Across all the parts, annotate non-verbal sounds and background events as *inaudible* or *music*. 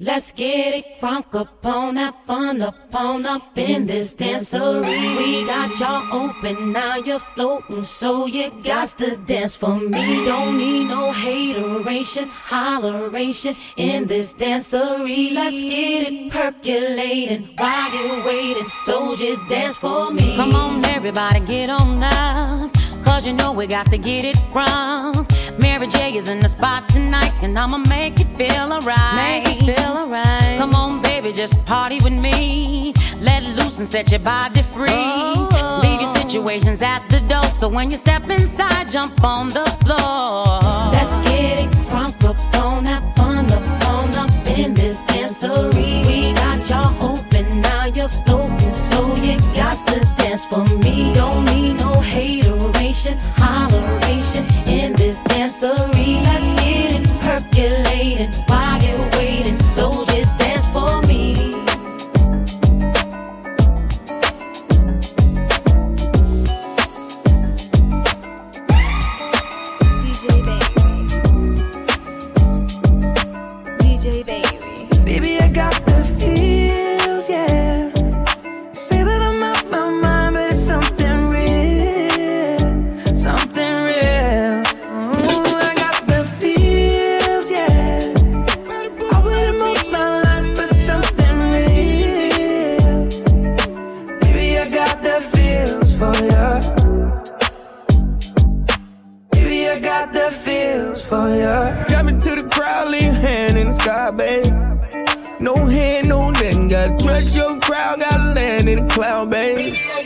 Let's get it crunk up on that fun up on up in this dancery. We got y'all open, now you're floating, so you got to dance for me. Don't need no hateration, holleration in this dancery. Let's get it percolating while you're waiting, so just dance for me. Come on, everybody, get on now. Cause you know we got to get it wrong. Mary J is in the spot tonight, and I'ma make it feel alright. Make it feel alright. Come on, baby, just party with me. Let loose and set your body free. Oh. Leave your situations at the door, so when you step inside, jump on the floor. Let's get it crunk up on that fun up on up in this dancery. We got y'all open, now you're floating, so you got to dance for me. Don't cloud, babe.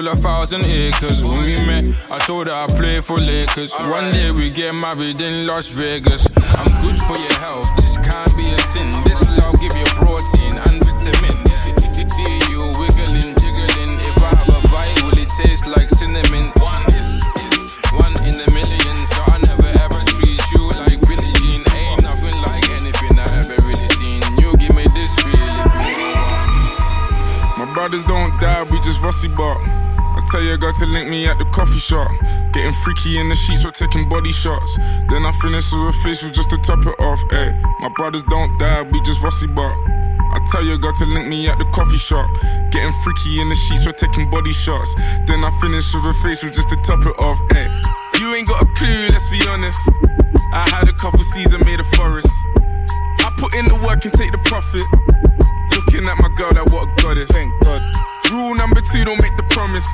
Travel a thousand acres. When we met, I told her I play for Lakers. One day we get married in Las Vegas. I'm good for your health, this can't be a sin. This love give you protein and vitamin. See you wiggling, jiggling. If I have a bite, will it taste like cinnamon? One is, is one in a million, so I never ever treat you like Billie Jean. Ain't nothing like anything I ever really seen. You give me this feeling. my brothers don't die, we just rusty bark. Eh. I tell your girl to link me at the coffee shop. Getting freaky in the sheets, we're taking body shots. Then I finish with a facial just to top it off. Ay, my brothers don't die, we just rusty bark. I tell your girl to link me at the coffee shop. Getting freaky in the sheets, we're taking body shots. Then I finish with a facial just to top it off. Ay, you ain't got a clue, let's be honest. I had a couple seasons made a forest. I put in the work and take the profit. Looking at my girl, that what a goddess. Thank God. Rule number two, don't make the promise.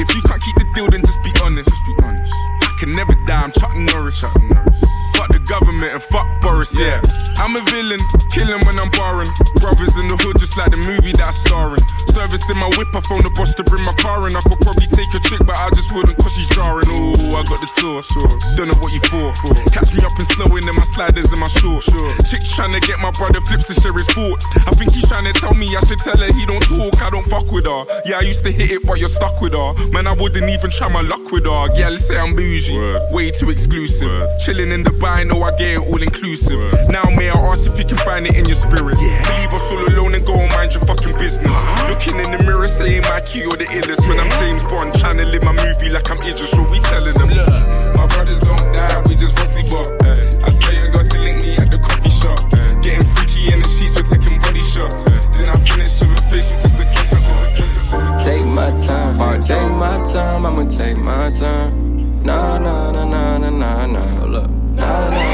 If you can't keep the deal, then just be honest. Just be honest. I can never die, I'm Chuck Norris. Chuck Norris. Government and fuck Boris, yeah. I'm a villain, killing when I'm barring. Brothers in the hood, just like the movie that I'm starring. Servicing my whip, I phone the boss to bring my car in. I could probably take a chick, but I just wouldn't cause she's jarring. Ooh, I got the sauce. Don't know what you for. Catch me up and snowing in my sliders and my shorts. Chick's trying to get my brother flips to share his thoughts. I think he's trying to tell me I should tell her he don't talk, I don't fuck with her. Yeah, I used to hit it, but you're stuck with her. Man, I wouldn't even try my luck with her. Yeah, let's say I'm bougie. Way too exclusive. Chilling in Dubai, know I get it all inclusive. Now, may I ask if you can find it in your spirit? Leave us all alone and go and mind your fucking business. Uh-huh. Looking in the mirror, saying my key or the illest. When I'm James Bond, trying to live my movie like I'm Idris, what we telling them? Look, my brothers don't die, we just fussy bop. Uh, I tell you, got to link me at the coffee shop. Getting freaky in the sheets, we're taking body shots. Then I finish with a facial just to take it. Take my time, take my time, I'ma take my time. Nah, nah, nah, nah, nah, nah, nah. Look, nah, nah, nah, nah,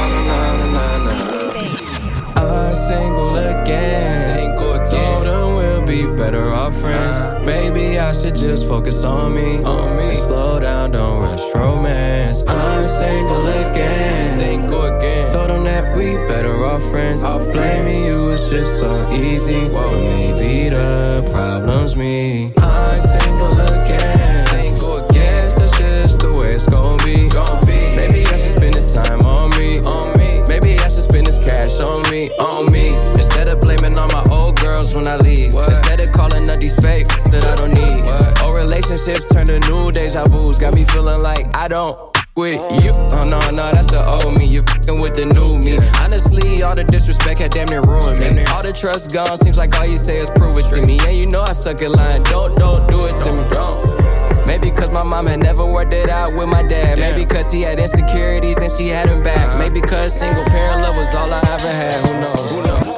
friends. Maybe I should just focus on me. On me. And slow down, don't rush romance. I'm single again. Single again. Told them that we better off friends. Our Blaming you is just so easy. Well, maybe the problem's me. I'm single again. Single again. That's just the way it's gonna be. Gonna be. Maybe I should spend this time on me. On me. Maybe I should spend this cash on me. On me. Instead of blaming all my old girls when I leave. What? Instead these fake that I don't need. Old relationships turn to new deja vu's. Got me feeling like I don't with you. Oh no, no, that's the old me. You fucking with the new me. Honestly, all the disrespect had damn near ruined me. All the trust gone, seems like all you say is prove it to me. And you know I suck at lying. Don't, don't do it to me. Don't. Maybe cause my mom had never worked it out with my dad. Maybe cause he had insecurities and she had him back. Uh-huh. Maybe cause single parent love was all I ever had. Who knows? Who knows?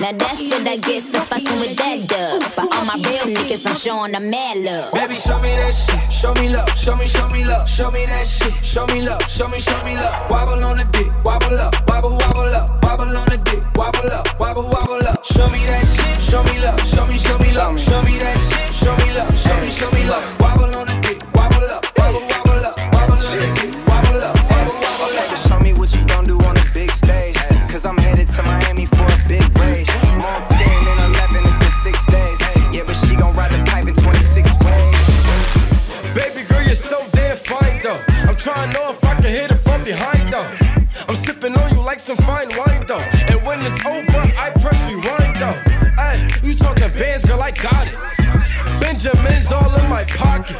Now that's what I get for fucking with that dub. But all my real niggas, I'm showing them mad love. Baby, show me that shit. Show me love. Show me, show me love. Show me that shit. Show me love. Show me, show me love. Wobble on the dick. Wobble up. Wobble, wobble up. Wobble on the dick. Wobble up. Wobble, wobble up. Show me that shit. Show me love. Show me, show me love. Show me that shit. Show me love. Show me, show me love. Like some fine wine though. And when it's over, I press rewind though. Hey, you talking bands, girl, I got it. Benjamin's all in my pocket.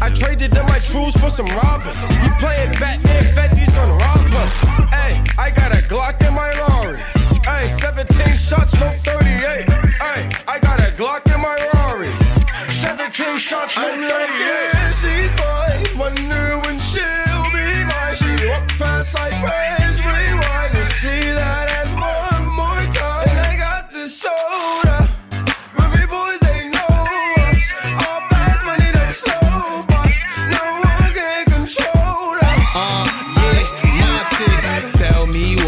I traded in my trues for some robbers. You playing Batman, Fetty's gonna rob her. Hey, I got a Glock in my Rari. Hey, 17 shots, no 38. Hey, I got a Glock in my Rari. 17 shots, no 38. Yeah, she's mine. Wonder when she'll be mine. She walk past Cypress, rewind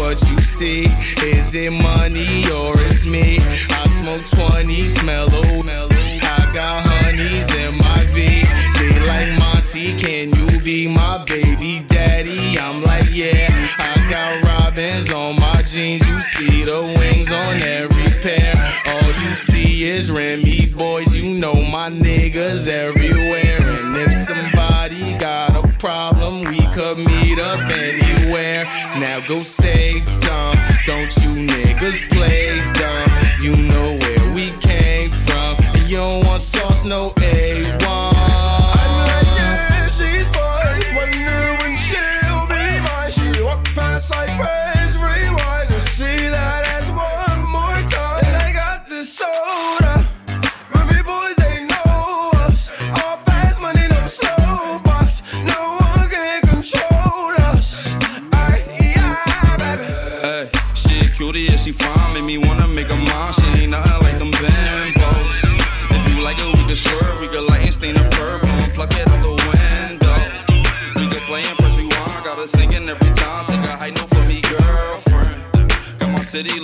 what you see. Is it money or it's me? I smoke 20, smell old. I got honeys in my V. They like Monty, can you be my baby daddy? I'm like, yeah. I got robins on my jeans. You see the wings on every pair. All you see is Remy Boyz. You know my niggas everywhere. And if somebody got a problem, we could meet up any now go say some. Don't you niggas play dumb? You know where we came from. And you don't want sauce, no A1. I'm like, yeah, she's fine. She'll be mine. She walked past, every time. Take a high note for me, girlfriend. Got my city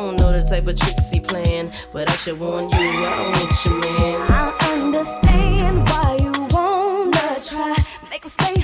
don't know the type of tricks he playing, but I should warn you, I don't want you, man. I understand why you wanna try, make him stay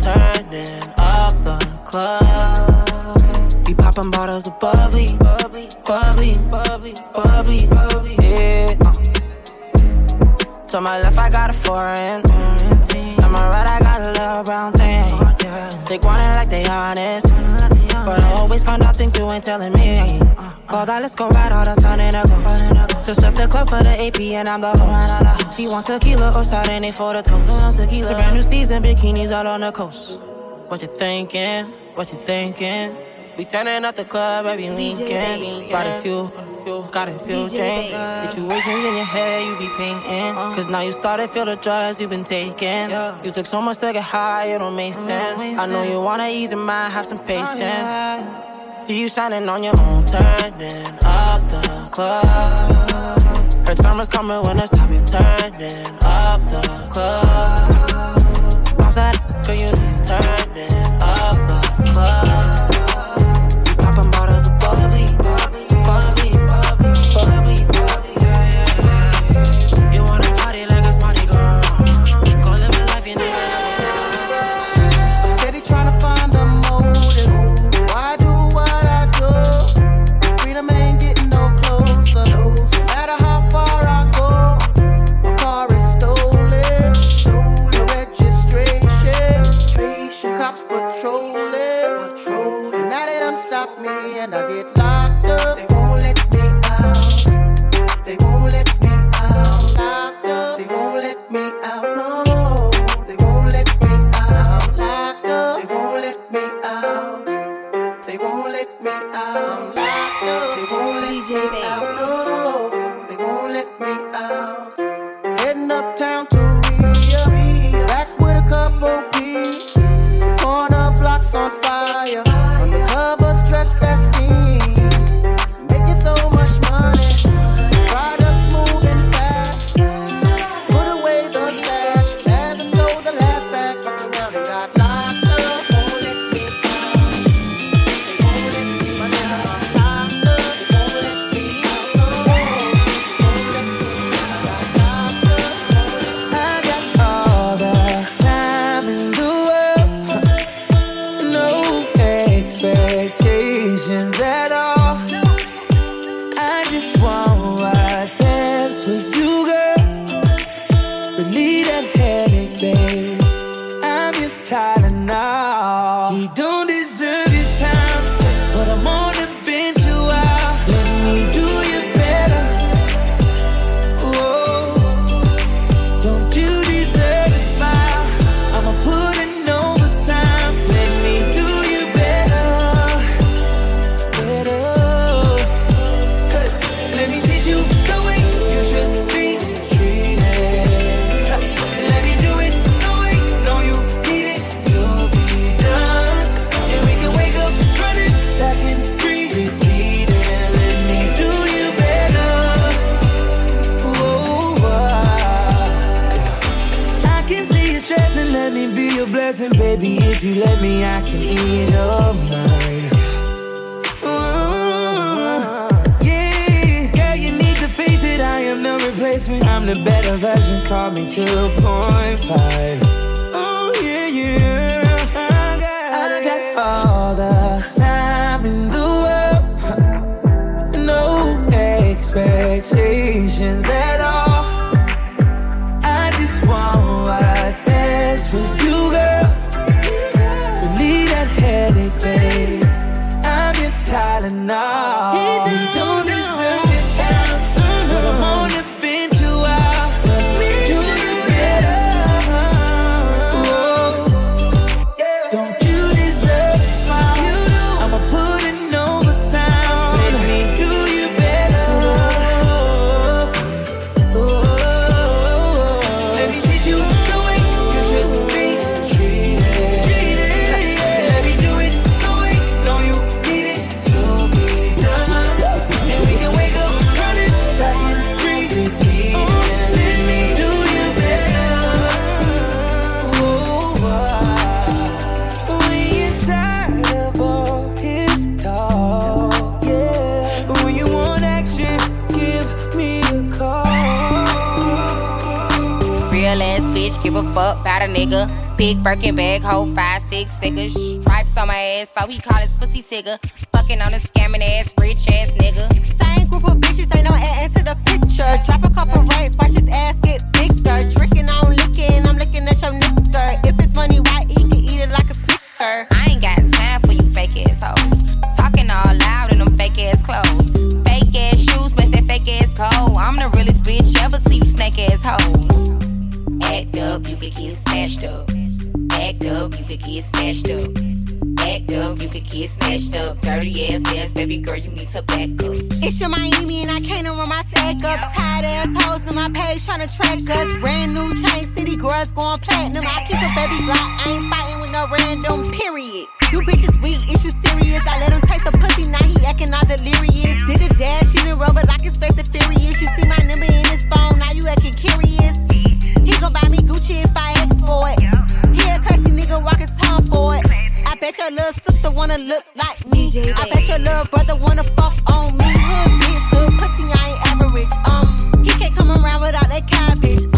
turning off the club. We popping bottles of bubbly, bubbly, bubbly, bubbly, bubbly, bubbly. Yeah. To my left, I got a foreign. To my right, I got a little brown thing. They want it like they honest. But I always find out things you ain't telling me. All that, let's go right, all the time, and I. Just stuff the club for the AP and I'm the host. She want tequila or side and they for the toast. Tequila. It's a brand new season, bikinis all on the coast. What you thinking? What you thinking? We turning up the club every weekend. Got a few, got a few drinks. Situations in your head you be painting. Cause now you started feel the drugs you been taking. You took so much to get high, it don't make sense. I know you wanna ease your mind, have some patience. See you shining on your own, turning up the club. Her time is coming when it's time you turning up the club. Bounce that, girl, you need turning. brought me to bitch, give a fuck about a nigga. Big Birkin bag, hold five, six figures. Stripes on my ass, so he call his pussy tigger. Fucking on a scamming ass, rich ass nigga. Same group of bitches, ain't no ass to the picture. Drop a couple ranks, watch his ass get bigger. Drinking could get snatched up. Act up, you could get snatched up. Act up, you could get smashed up. Dirty ass ass, baby girl, you need to back up. It's your Miami and I can't run my sack up. Tired assholes in my page tryna track us. Brand new chain, city girls going platinum. I keep a baby block, I ain't fighting with no random, period. You bitches weak, is you serious? I let him taste the pussy, now he acting all delirious. Did a dash in the but like his face is furious. You see my number in his phone, now you acting curious. He gon' buy me Gucci if I ask for it. He a classy nigga walking tongue for it. I bet your little sister wanna look like me. I bet your little brother wanna fuck on me. Hood bitch, good pussy, I ain't average. Um, he can't come around without that cabbage.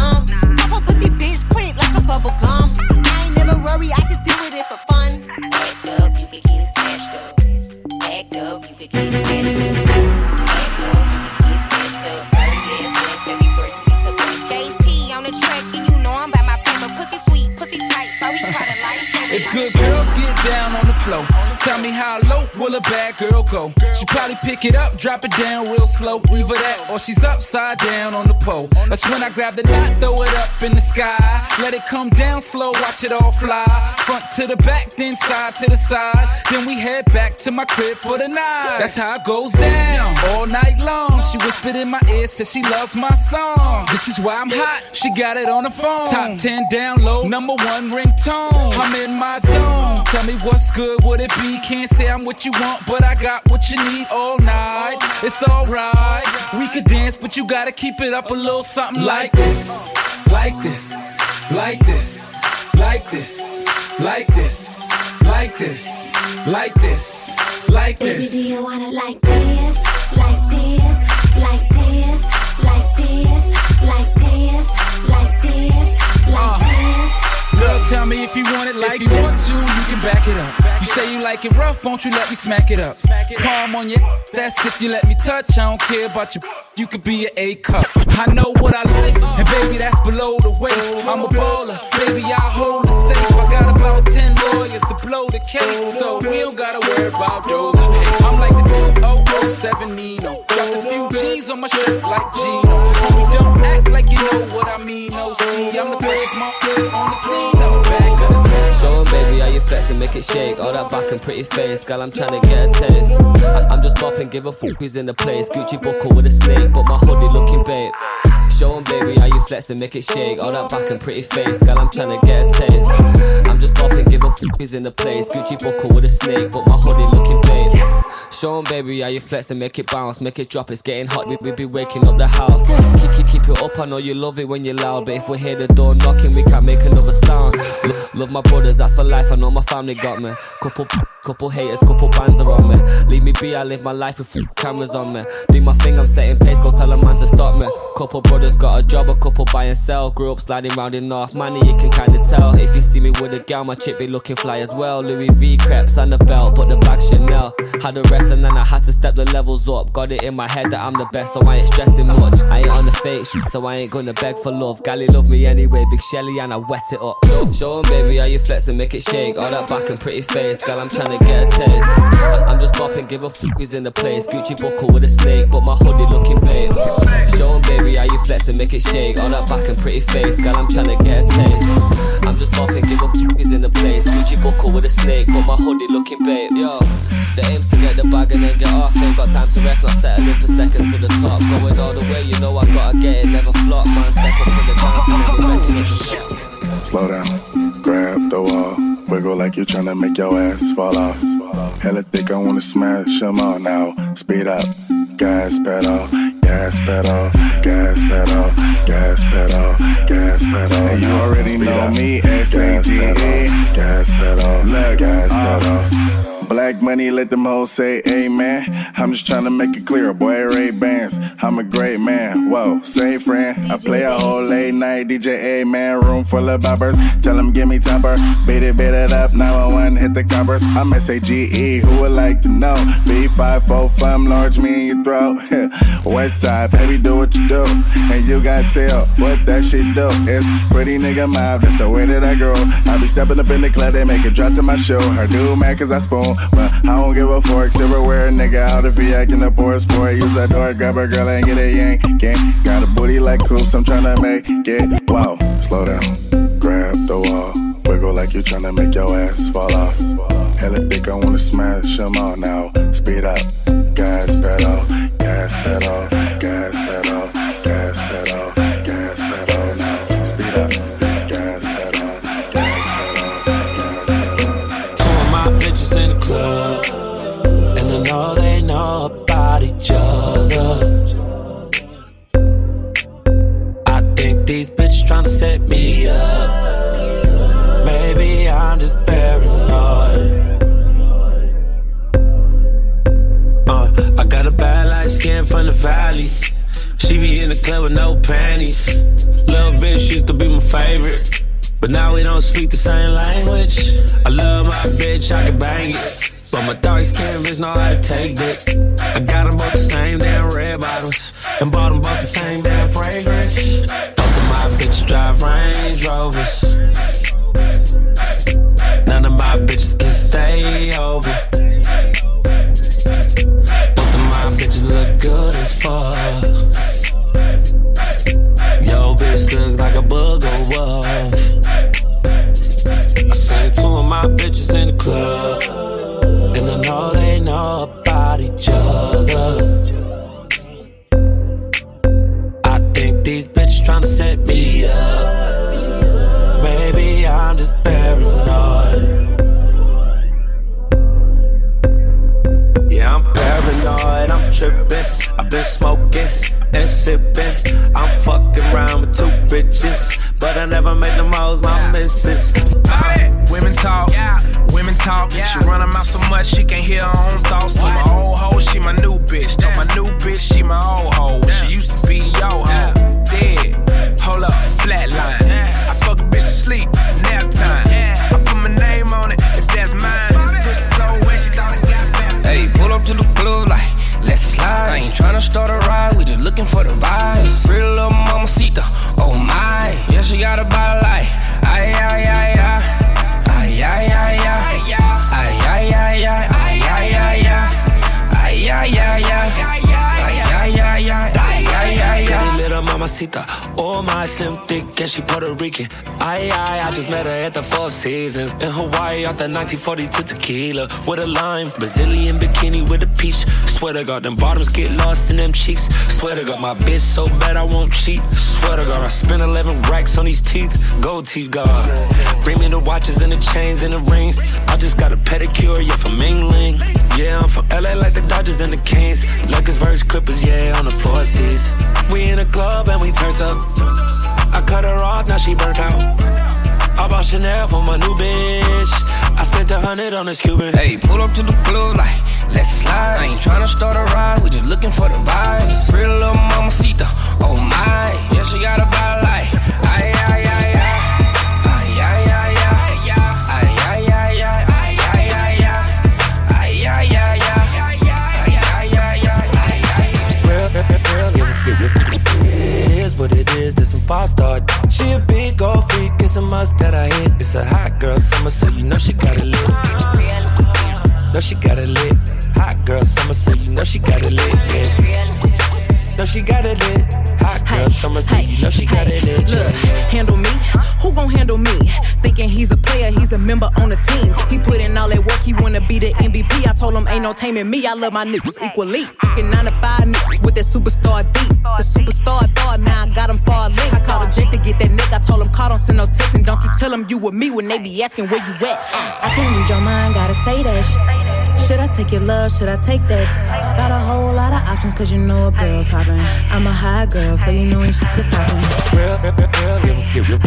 Floor, tell me how low will a bad girl go? She probably pick it up, drop it down real slow. Either that or she's upside down on the pole. That's when I grab the knot, throw it up in the sky. Let it come down slow, watch it all fly. Front to the back, then side to the side. Then we head back to my crib for the night. That's how it goes down all night long. She whispered in my ear, said she loves my song. This is why I'm hot. She got it on the phone. Top 10 download, number one ringtone. I'm in my zone. Tell me what's good, would it be? Can't say I'm what you want, but I got what you need all night. It's alright. We could dance, but you gotta keep it up a little something like this. Like this, like this, like this, like this, like this, like this, like this. Baby, do you wanna like this, like this, like this, like this, like this, like this, like this? Girl, tell me if you want it like this. if you want to, you can back it up. You say you like it rough, won't you let me smack it up? Smack it Palm on your, that's if you let me touch. I don't care about you. You could be an A cup. I know what I like, and baby, that's below the waist. I'm a baller, baby, I hold it safe. I got about 10 lawyers to blow the case, so we don't gotta worry about those. I'm like the 2007 Nino. Dropped a few G's on my shirt like Gino. Homie, don't act like you know what I mean. No, see, I'm the freshest motherfucker on the scene. I'm back of the track. Show 'em, baby, how you flex and make it shake. All that back and pretty face, girl, I'm tryna get a taste. I- I'm just popping, give a fuck who's in the place. Gucci buckle with a snake, but my hoodie looking babe. Show 'em, baby, how you flex and make it shake. All that back and pretty face, girl, I'm tryna get a taste. I'm just popping, give a fuck who's in the place. Gucci buckle with a snake, but my hoodie looking babe. Show 'em, baby, how you flex and make it bounce, make it drop. It's getting hot, we, we be waking up the house. Keep, keep, keep it up, I know you love it when you're loud, but if we hear the door knocking, we can't make another sound. Lo- love my brothers, that's for life. I know my family got me. Couple, couple haters, couple bands are on me. Leave me be, I live my life with cameras on me. Do my thing, I'm setting pace, go tell a man to stop me. Couple brothers got a job, a couple buy and sell. Grew up sliding round in North Money, you can kinda tell. If you see me with a gal, my chick be looking fly as well. Louis V creps and the belt, but the back Chanel. Had a rest and then I had to step the levels up. Got it in my head that I'm the best, so I ain't stressing much. I ain't on the fake shit, so I ain't gonna beg for love. Gally love me anyway, big Shelly, and I wet it up. Show, show 'em, baby, how you flex and make it shake. All that back and pretty face, girl, I'm tryna get a taste. I'm just popping, give a fuck who's in the place. Gucci buckle with a snake, but my hoodie looking babe. Show 'em, baby, how you flex and make it shake. All that back and pretty face, girl, I'm tryna get a taste. I'm just popping, give a fuck who's in the place. Gucci buckle with a snake, but my hoodie looking babe. Yo, the aim's to get the bag and then get off. Ain't got time to rest, not settling for seconds to the top. Going all the way, you know I gotta get it, never flop. Man, step up in the dance and then we wrecking it. Slow down, grab the wall, wiggle like you're tryna make your ass fall off. Hella thick, I wanna smash 'em all now. Speed up, gas pedal, gas pedal, gas pedal, gas pedal, gas pedal. And you already know me, S-A-G-E. Gas pedal, gas pedal. Uh, Black money, let them hoes say amen. I'm just tryna make it clear, boy, Ray Bans. I'm a great man, whoa, say friend. I play a whole late night DJ, amen. Room full of boppers, tell them give me topper. Beat it, beat it up, 911, hit the coppers. I'm S-A-G-E, who would like to know? B545, large me in your throat. *laughs* West side, baby, do what you do. And you got tell what that shit do. It's pretty nigga mob, that's the way that I grow. I be stepping up in the club, they make it drop to my show. Her do mad cause I spoon, but I don't give a fork. Silverware, nigga, out if he acting up or sport. Use that door, grab a girl and get a yank. Gang. Got a booty like coops, I'm tryna make it. Wow, slow down, grab the wall. Wiggle like you tryna make your ass fall off. Hella thick, I wanna smash them all now. Speed up, gas pedal, gas pedal, gas set me up. Maybe I'm just paranoid. Uh, I got a bad light skin from the valley. She be in the club with no panties. Little bitch used to be my favorite. But now we don't speak the same language. I love my bitch, I can bang it. But my dark skin bitch know how to take it. I got them both the same damn red bottoms. And bought them both the same damn fragrance. Bitches drive Range Rovers. None of my bitches can stay over. Both of my bitches look good as fuck. Yo, bitch look like a booger wolf. I seen two of my bitches in the club, and I know they know about each other. I think these bitches tryna set me up. Maybe I'm just paranoid. Yeah, I'm paranoid, I'm tripping. I've been smoking and sipping. I'm fucking around with two bitches, but I never made them hoes my missus. Women talk, women talk. She run her mouth so much she can't hear her own thoughts. To my old hoe, she my new bitch. To my new bitch, she my old hoe. When she used to be yo hoe, up, flatline. I fuck a bitch to sleep, nap time. I put my name on it if that's mine. Pussy so wet, she thought it got baptized. Hey, pull up to the club like, let's slide. I ain't tryna start a ride, we just looking for the vibes. Pretty little mamacita, oh my. Yeah, she got a body like, ay, ay, ay. Ay, ay, ay, ay. Ay, mamacita, oh my, slim thick, and she Puerto Rican. I, I, I just met her at the Four Seasons in Hawaii off the 1942 tequila with a lime, Brazilian bikini with a peach. Swear to God, them bottoms get lost in them cheeks. Swear to God, my bitch so bad I won't cheat. Swear to God, I spent 11 racks on these teeth. Gold teeth, God. Bring me the watches and the chains and the rings. I just got a pedicure, yeah, from England. Yeah, I'm from LA like the Dodgers and the Kings. Lakers versus Clippers, yeah, on the four seas. We in a club we turned up. I cut her off, now she burnt out. I bought Chanel for my new bitch. I spent a hundred on this Cuban. Hey, pull up to the club like, let's slide. I ain't tryna start a ride, we just looking for the vibes. Pretty little mamacita, oh my. Yeah, she got a body like, what it is. This some five star. She a big old freak, it's a must that I hit. It's a hot girl summer, so you know she got it lit. Know she got it lit. Hot girl summer, so you know she got it lit. Yeah. Know she got it in. Hot girl summer, so you know she got it in. Look, Yeah. handle me? Who gon' handle me? Thinking he's a player, he's a member on the team. He put in all that work, he wanna be the MVP. I told him ain't no taming me. I love my niggas equally. Thinking nine to five niggas with that superstar beat. The superstar star, now I got him far link. I called a Jake to get that nick. I told him call, don't send no text, and don't you tell him you with me when they be asking where you at. I can't read your mind, gotta say that shit. Should I take your love? Should I take that? Got a whole lot of options, cause you know a girl's hopping. I'm a high girl, so you know when she gets stopping. Real, real, real, real, real.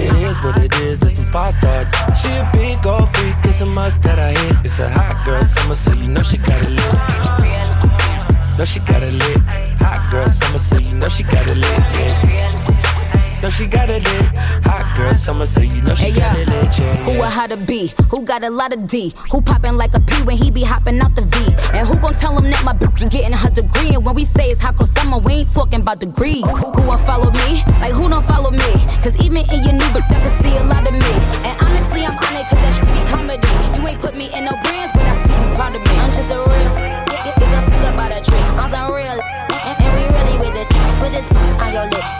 It is what it is. Some five star. She a big old freak. It's a must that I hit. It's a hot girl summer, so you know she got it lit. Know she got it lit. Hot girl summer, so you know she got it lit. Yeah. Know she got it lit. Hot girl summer, so you know she Hey, got it lit. Yeah, Who yeah. a how to be? Who got a lot of D? Who poppin' like a P when he be hopping out the V? And who gon' tell him that my bitch is getting her degree? And when we say it's hot girl summer, we ain't talking about degrees. Who, who won't follow me? Like who don't follow me? Cause even in your new bitch, I can see a lot of me. And honestly, I'm on it cause that shit be comedy. You ain't put me in no brands, but I see you proud of me. I'm just a real, give, a fuck about a trick. I'm some real, and, and, we really with the chick. Put this on your lip.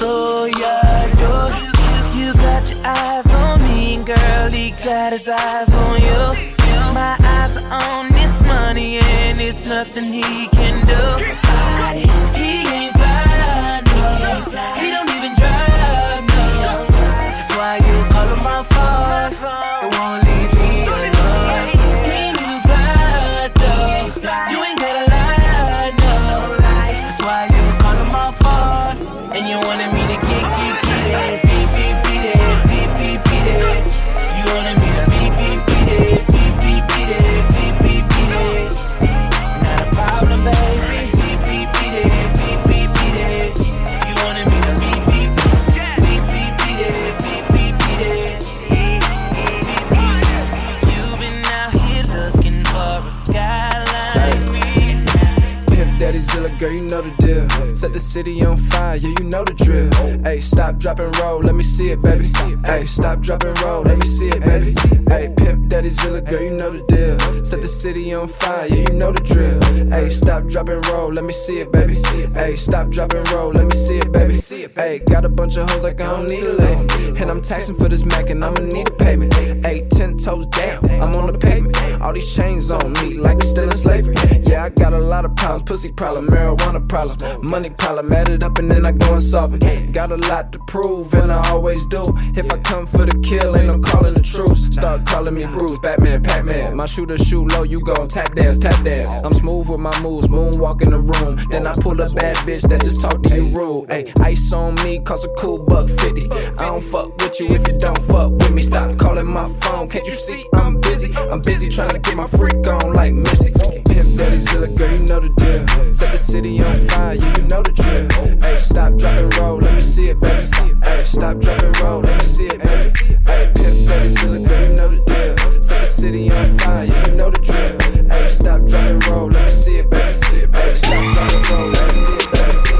So yeah, you, you got your eyes on me, and girl, he got his eyes Set the city on fire, yeah, you know the drill. Hey, stop, drop, and roll, let me see it, baby. Hey, stop, drop, and roll, let me see it, baby. Hey, Pimp Daddy Zilla, girl, you know the deal. Set the city on fire, yeah, you know the drill. Hey, stop, drop, and roll, let me see it, baby. Hey, stop, drop, and roll, let me see it, baby. Hey, got a bunch of hoes like I don't need a lady. And I'm taxing for this Mac, and I'ma need a payment. Hey, toes down, I'm on the pavement. All these chains on me, like we still in slavery. Yeah, I got a lot of problems, pussy problem, marijuana problem, money problem. Add it up and then I go and solve it. Got a lot to prove, and I always do. If I come for the kill, ain't no calling the truce. Start calling me Bruce, Batman, Pac-Man. My shooter shoot low, you gon' tap dance, tap dance. I'm smooth with my moves, moonwalk in the room. Then I pull a bad bitch that just talk to you rude. Hey, ice on me, cost a cool buck fifty. I don't fuck with you if you don't fuck with me. Stop calling my phone, can't you see I'm busy? I'm busy trying to get my freak on like Missy. Pimp Daddy Zilla, girl, you know the deal. Set the city on fire, yeah, you know the drill. Hey, stop, drop, and roll, let me see it, baby. Hey, stop, drop, and roll, let me see it, baby. Hey, Pimp Daddy Zilla, girl, you know the deal. Set the city on fire, yeah, you know the drill. Hey, stop, drop, and roll, let me see it, baby. Hey, stop, drop, and roll, let me see it, baby.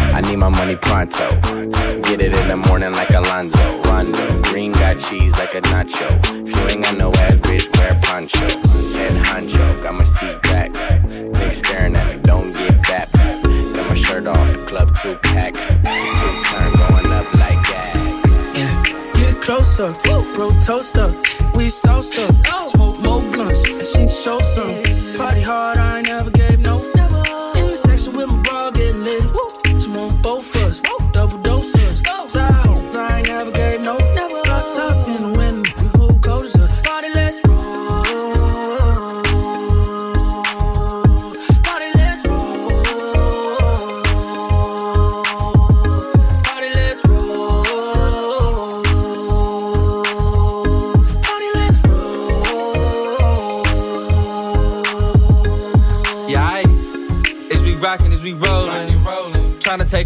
I need my money pronto. Get it in the morning like Alonzo. Rondo. Green got cheese like a nacho. If you ain't got no ass, bitch, wear poncho. Head honcho, got my seat back. Niggas staring at me, don't get back. Got my shirt off, the club two pack. It's two turn going up like gas. Get closer, bro, toaster. We salsa, oh. smoke more blunts. And she show some. Party hard, I ain't never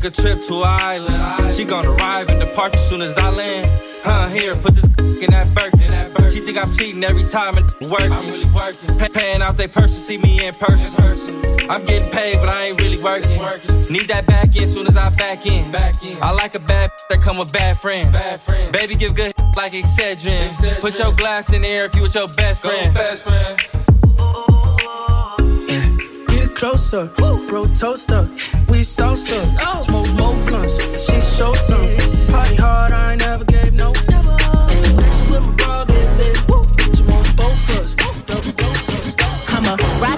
a trip to an island. She gonna arrive and depart as soon as I land. Huh, here, put this *laughs* in that Birkin. She think I'm cheating every time and *laughs* working. I'm really working. Pay- paying out they purse to see me in person. I'm getting paid, but I ain't really working. Need that back in soon as I back in. Back in. I like a bad *laughs* that come with bad friends. Bad friends. Baby, give good like Excedrin. Put your glass in the air if you with your best friend. Best friend. Closer, bro, toaster. We salsa, oh. smoke more blunts. She show some. Party hard, I ain't never gave no.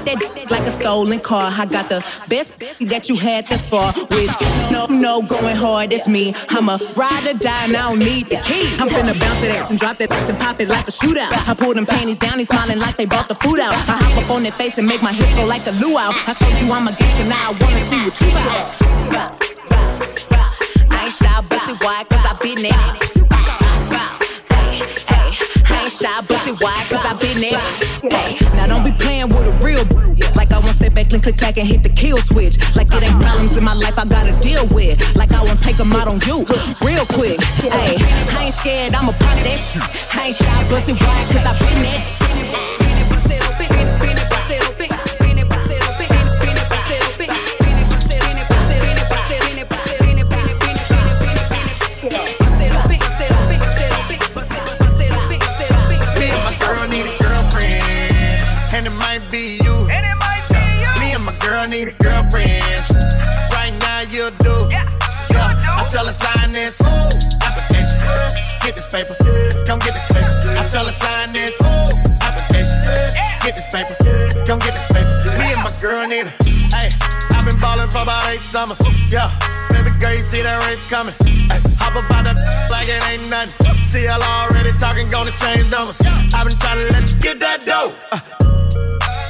That like a stolen car. I got the best that you had thus far, which no, no, going hard, it's me. I'm a ride or die, and I don't need the key. I'm finna bounce it ass and drop that ass and pop it like a shootout. I pull them panties down, he's smiling like they brought the food out. I hop up on their face and make my hips go like a luau. I showed you I'm a gangster, now I wanna see what you got. I ain't shy, bust it wide, cause I been there. Shy, bust it wide, cause I been there. Hey, now don't be playing with a real Like I won't step back and click back and hit the kill switch. Like it ain't uh-huh. problems in my life I gotta deal with. Like I won't take them out on you real quick. Hey, I ain't scared, I'ma pop that shit. I ain't shy, bust it wide, cause I been there. This paper, come get this paper. I tell her sign this application. Get this paper, come get this paper. Me and my girl need it. Hey, I've been ballin' for about eight summers. Yeah, baby girl, you see that rape coming. Ay, hop up out that like it ain't nothing. See y'all already talking, gonna change numbers. I've been trying to let you get that dough. Uh,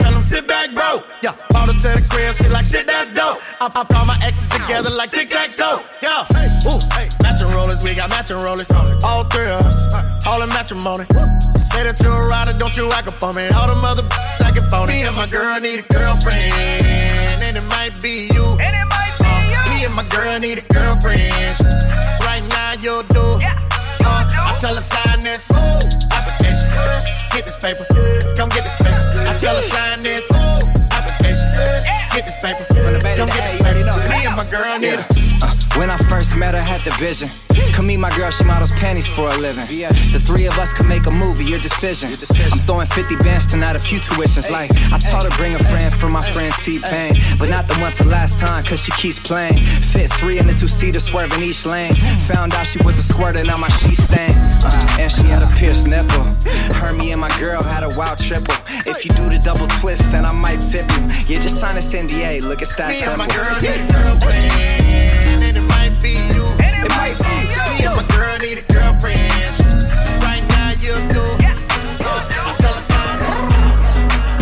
Tell them sit back, bro. Yeah, bought to the crib, she like shit, that's dope. I, I call my exes together like tic tac toe. Yeah, ooh, hey, matching rollers, we got matching rollers. All three of us, all in matrimony. Say that you're a rider, don't you act up on me. All them other acting phony. Me and my girl need a girlfriend, and it might be you. Uh, me and my girl need a girlfriend. Right now you do. Uh, I tell her sign this application. Get this paper, come get this paper. I tell her sign this application. Get this paper, come get this paper. Me and my girl need a. When I first met her, had the vision. Come meet my girl, she models panties for a living. The three of us could make a movie, your decision. I'm throwing 50 bands tonight, a few tuitions. Like, I taught her bring a friend for my friend T-Pain. But not the one from last time, cause she keeps playing. Fit three in the two-seater, swerving each lane. Found out she was a squirter, now my sheet stain. And she had a pierced nipple. Her, me, and my girl had a wild triple. If you do the double twist, then I might tip you. Yeah, just sign this NDA, look, at that Me and my girl be you. It might be you. Me and my girl need a girlfriend. Right now you do. Uh, I tell her sign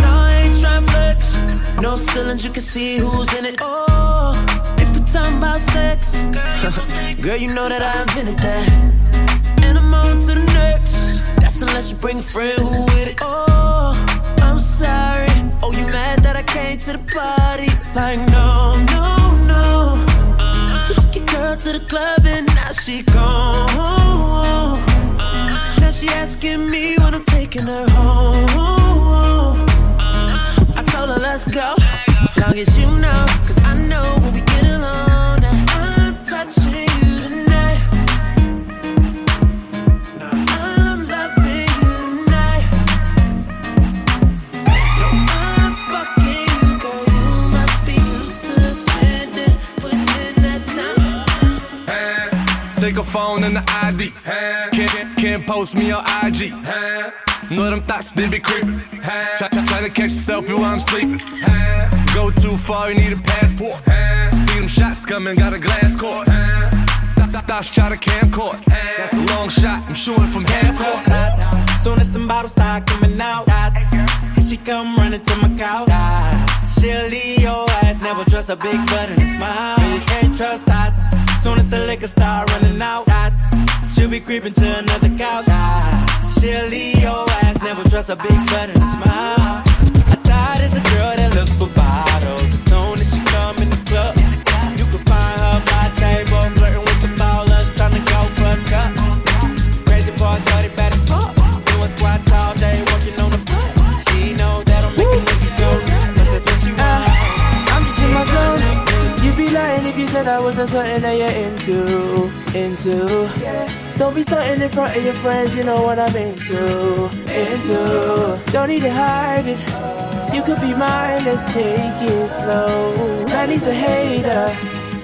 No, I ain't tryna flex. No ceilings, you can see who's in it. Oh, if we talking about sex, *laughs* girl, you know that I invented that. And I'm on to the next. That's unless you bring a friend who with it. Oh, Them be creeping. Try, try, try to catch selfie while I'm sleeping. Go too far, you need a passport. See them shots coming, got a glass court. Th- th- Thoughts try to camcord. That's a long shot, I'm shooting from half court. Soon as them bottles start coming out, dots. Here she come running to my couch. Dots. She'll leave your ass, never trust a big butt and a smile. You can't trust dots. Soon as the liquor start running out, dots. She'll be creeping to another couch. She'll leave your ass, never trust a big butt smile. I thought it's a girl that look for bottles. You said I wasn't something that you're into, into. Yeah. Don't be starting in front of your friends, you know what I'm into, into. Don't need to hide it. You could be mine, let's take it slow. Manny's a hater.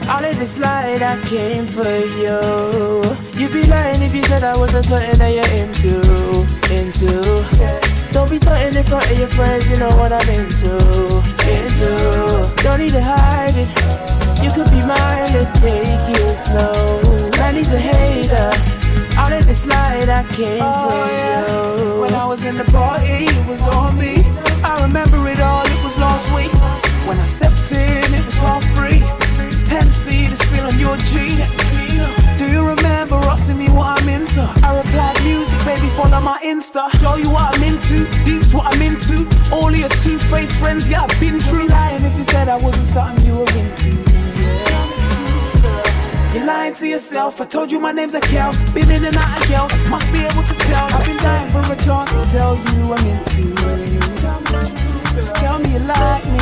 All of this light, I came for you. You'd be lying if you said I wasn't something that you're into, into. Don't Don't be starting in front of your friends, you know what I'm into, into. Don't need to hide it. You could be mine, let's take it slow. Man, he's a hater. I'll let it slide, I can't oh, yeah. When I was in the party, it was on me. I remember it all, it was last week. When I stepped in, it was all free. Hennessy, the spill on your jeans. Do you remember asking me what I'm into? I replied, music, baby, follow my Insta. Show you what I'm into, deep's what I'm into. All your two-faced friends, yeah, I've been through. Lying if you said I wasn't something you were into. You're lying to yourself. I told you my name's a Akel. Been in and out of girl. Must be able to tell. I've been dying for a chance to tell you I'm into you. Just tell me you like me.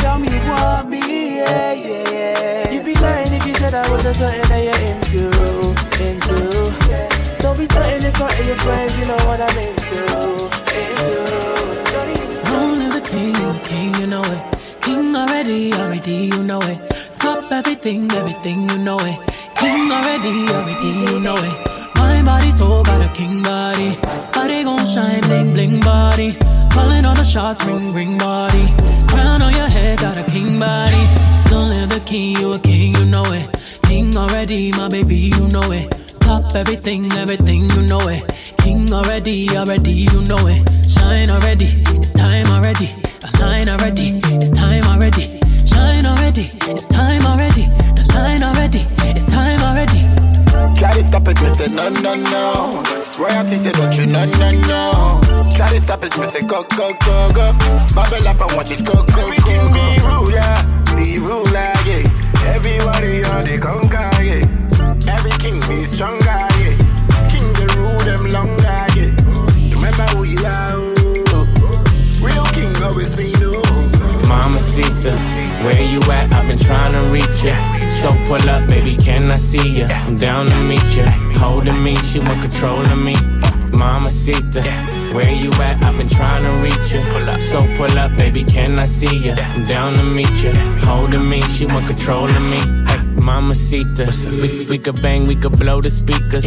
Tell me you want me. Yeah, yeah, yeah. You'd be lying if you said I wasn't something that you're into. Into. Don't be starting in front of your friends. You know what I'm into. Into. Only the king, king, you know it. King already, already, you know it top everything, everything, you know it. King already, already, you know it. My body so got a king body. Body gon' shine, bling, bling body. Calling all the shots, ring, ring body. Crown on your head, got a king body. Don't live the king, you a king, you know it. King already, my baby, you know it. Top everything, everything, you know it. King already, already, you know it. Shine already, it's time already. Align already, it's time already shine already. It's time already. The line already. It's time already. Try to stop it, me say no, no, no. Royalty say don't you, no, no, no. Try to stop it, me say go, go, go, go. Bubble up and watch it go, go, go, go. Be ruler, be ruler, yeah. Everybody on the conquer, yeah. Every king be stronger, yeah. King the rule them longer, where you at? I've been trying to reach ya. So pull up, baby, can I see ya? I'm down to meet ya. Holding me, she want control of me. Mama Mamacita, where you at? I've been trying to reach ya. So pull up, baby, can I see ya? I'm down to meet ya. Holding me, she want control of me. Hey, Mamacita, we, we could bang, we could blow the speakers.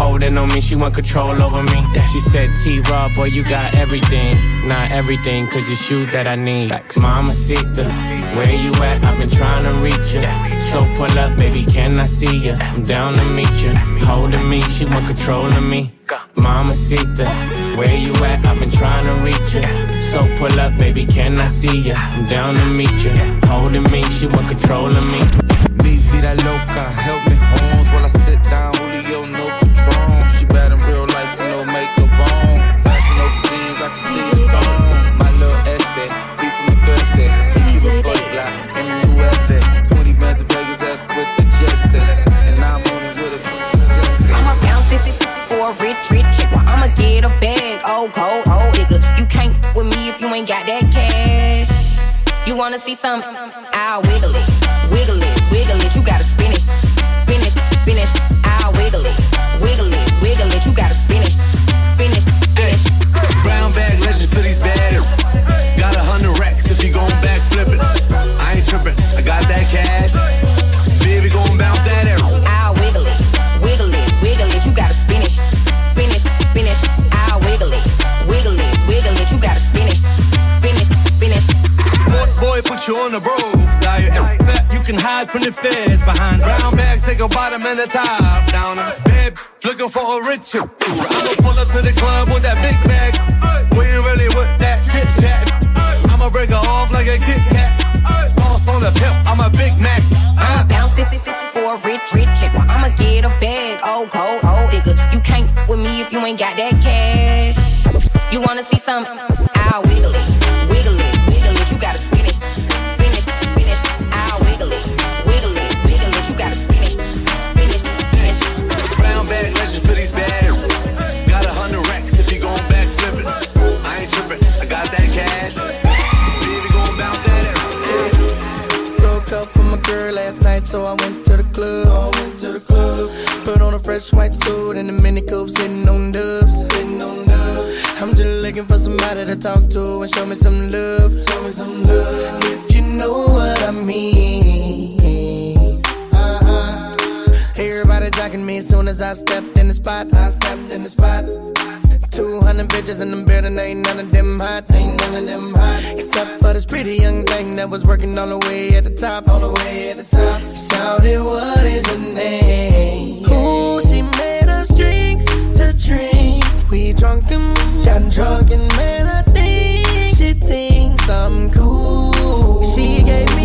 holding on me, she want control over me. She said, T Raw, boy, you got everything. Not everything, cause you shoot that I need. Mamacita, where you at? I've been trying to reach you. So pull up, baby, can I see you? I'm down to meet you. Holding me, she want control of me. Mamacita, where you at? I've been trying to reach you. So pull up, baby, can I see you? I'm down to meet you. Holding me, she want control of me. Mi vida loca, help me homes while I sit down. Julio, no wanna see some? I'll wiggle it, boy, put you on the road. Now you ain't fat, you can hide from the feds. Behind brown bag, take a bottom and a top. Down in the bed, looking for a richer. I'ma pull up to the club with that big bag. We ain't really with that chit chat. I'ma break her off like a Kit Kat. Sauce on the pimp, I'm a Big Mac. I'ma bounce this for a rich, rich. Well, I'ma get a bag, oh, cold, oh, nigga. You can't f with me if you ain't got that cash. You wanna see some? show me some love. Show me some love. If you know what I mean. Uh-uh. Everybody jacking me as soon as I stepped in the spot. I stepped in the spot. 200 bitches in the building, ain't none of them hot, ain't none of them hot. Except for this pretty young thing that was working all the way at the top, all the way at the top. Shouted, what is your name? Ooh, she made us drinks to drink. We drunk and got drunk and made us something cool. She gave me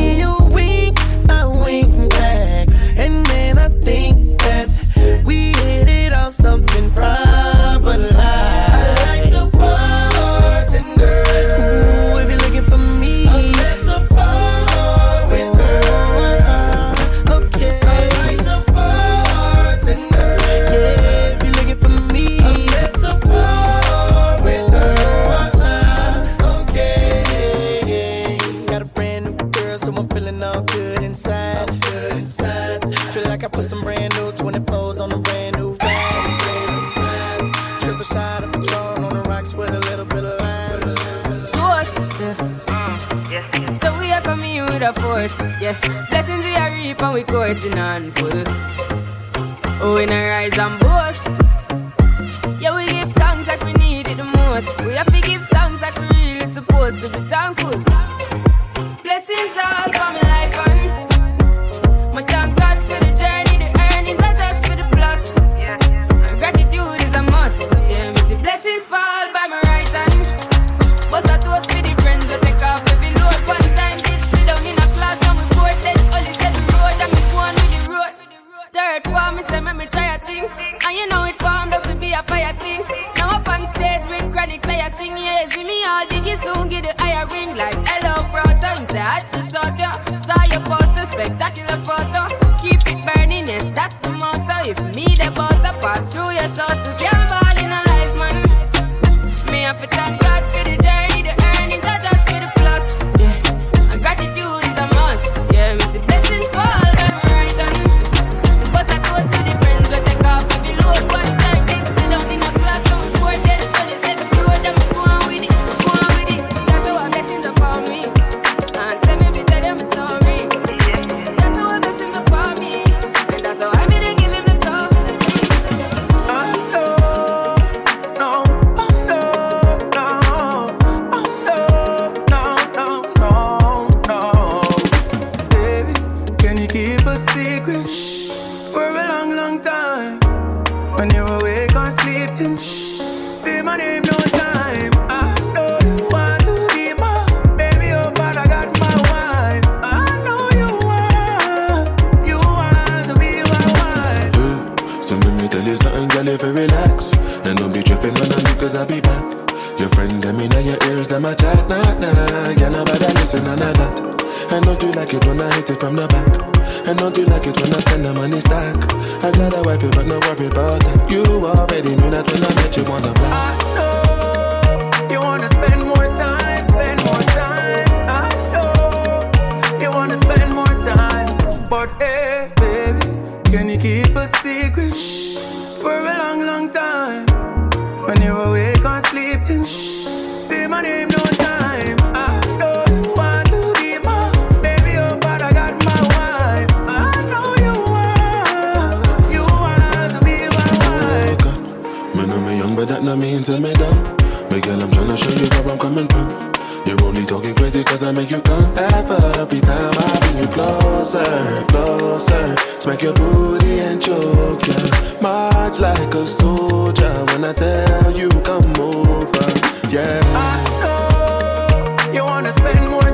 Talking crazy cause I make you come ever. Every time I bring you closer, closer. Smack your booty and choke ya. March like a soldier When I tell you come over, yeah. I know you wanna spend more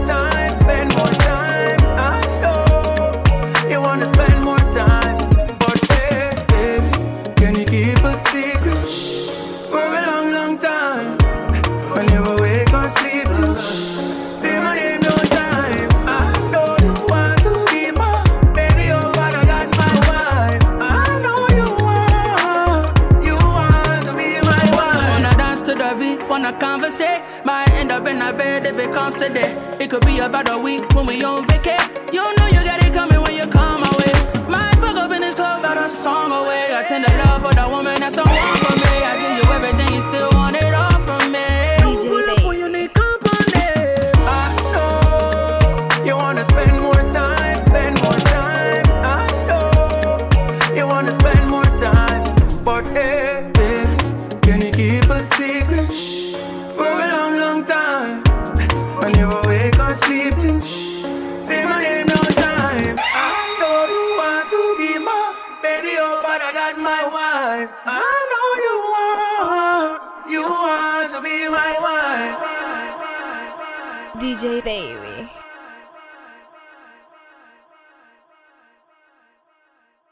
bed if it comes today. It could be about a week when we on vacation.